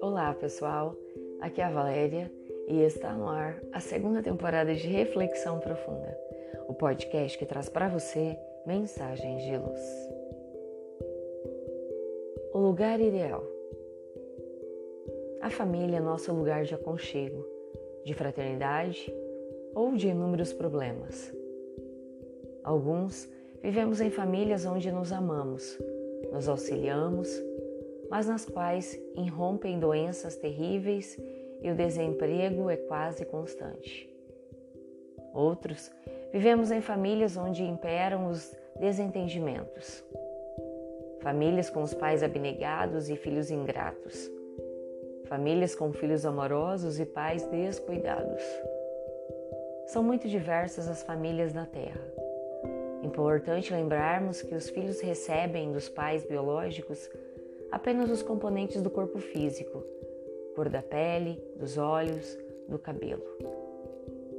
Olá pessoal, aqui é a Valéria e está no ar a segunda temporada de Reflexão Profunda, o podcast que traz para você mensagens de luz. O lugar ideal. A família é nosso lugar de aconchego, de fraternidade ou de inúmeros problemas. Alguns vivemos em famílias onde nos amamos, nos auxiliamos, mas nas quais irrompem doenças terríveis e o desemprego é quase constante. Outros vivemos em famílias onde imperam os desentendimentos. Famílias com os pais abnegados e filhos ingratos. Famílias com filhos amorosos e pais descuidados. São muito diversas as famílias na Terra. Importante lembrarmos que os filhos recebem dos pais biológicos apenas os componentes do corpo físico, cor da pele, dos olhos, do cabelo.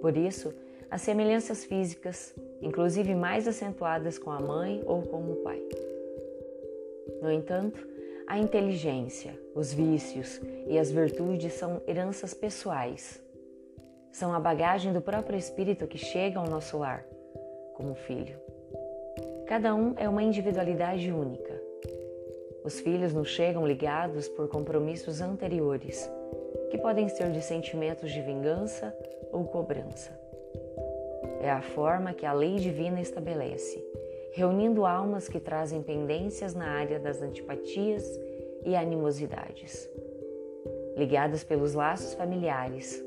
Por isso, as semelhanças físicas, inclusive mais acentuadas com a mãe ou com o pai. No entanto, a inteligência, os vícios e as virtudes são heranças pessoais são a bagagem do próprio espírito que chega ao nosso lar, como filho. Cada um é uma individualidade única. Os filhos nos chegam ligados por compromissos anteriores, que podem ser de sentimentos de vingança ou cobrança. É a forma que a lei divina estabelece, reunindo almas que trazem pendências na área das antipatias e animosidades. Ligadas pelos laços familiares,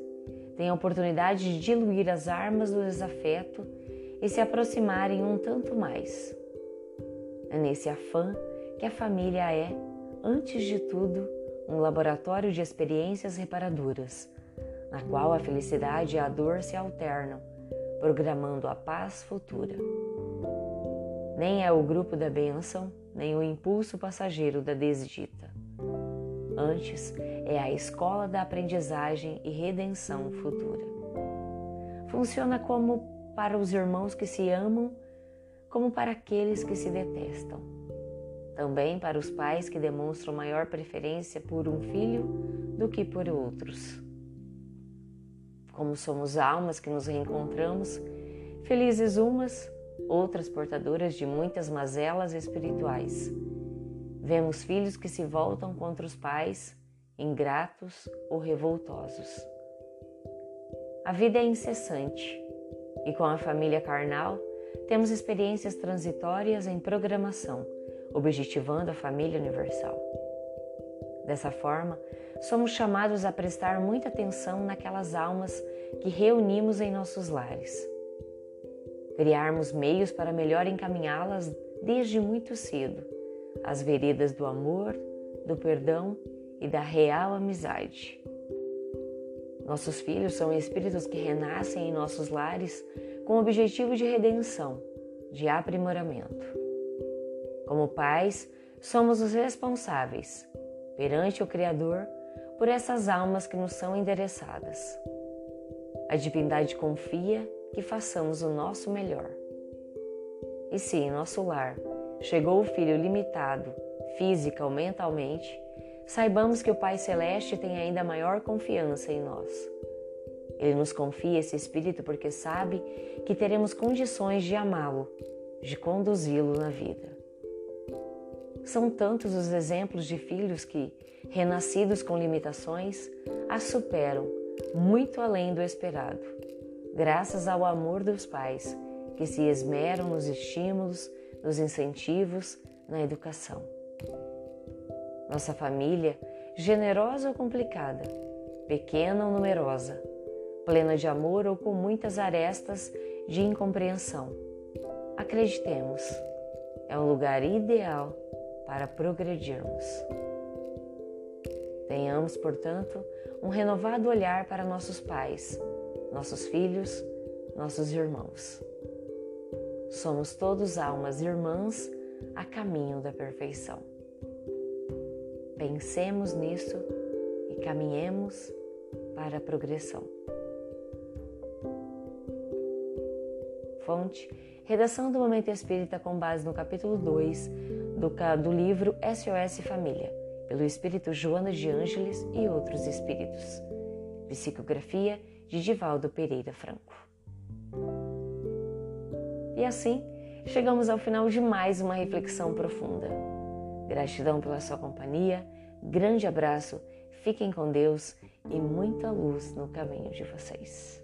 têm a oportunidade de diluir as armas do desafeto e se aproximarem um tanto mais. É nesse afã que a família é, antes de tudo, um laboratório de experiências reparadoras, na qual a felicidade e a dor se alternam, programando a paz futura. Nem é o grupo da bênção, nem o impulso passageiro da desdita. Antes, é a escola da aprendizagem e redenção futura. Funciona como para os irmãos que se amam, como para aqueles que se detestam. Também para os pais que demonstram maior preferência por um filho do que por outros. Como somos almas que nos reencontramos, felizes umas, outras portadoras de muitas mazelas espirituais Vemos filhos que se voltam contra os pais, ingratos ou revoltosos. A vida é incessante e com a família carnal temos experiências transitórias em programação, objetivando a família universal. Dessa forma, somos chamados a prestar muita atenção naquelas almas que reunimos em nossos lares. Criarmos meios para melhor encaminhá-las desde muito cedo as veredas do amor, do perdão e da real amizade. Nossos filhos são espíritos que renascem em nossos lares com o objetivo de redenção, de aprimoramento. Como pais, somos os responsáveis, perante o Criador, por essas almas que nos são endereçadas. A divindade confia que façamos o nosso melhor. E se em nosso lar chegou o filho limitado, física ou mentalmente, saibamos que o Pai Celeste tem ainda maior confiança em nós. Ele nos confia esse Espírito porque sabe que teremos condições de amá-lo, de conduzi-lo na vida. São tantos os exemplos de filhos que, renascidos com limitações, a superam muito além do esperado, graças ao amor dos pais que se esmeram nos estímulos nos incentivos, na educação. Nossa família, generosa ou complicada, pequena ou numerosa, plena de amor ou com muitas arestas de incompreensão. Acreditemos, é um lugar ideal para progredirmos. Tenhamos, portanto, um renovado olhar para nossos pais, nossos filhos, nossos irmãos. Somos todos almas irmãs a caminho da perfeição. Pensemos nisso e caminhemos para a progressão. Fonte Redação do Momento Espírita com base no capítulo 2 do, do livro SOS Família, pelo Espírito Joana de Ângeles e outros espíritos. Psicografia de Divaldo Pereira Franco. E assim, chegamos ao final de mais uma reflexão profunda. Gratidão pela sua companhia, grande abraço, fiquem com Deus e muita luz no caminho de vocês.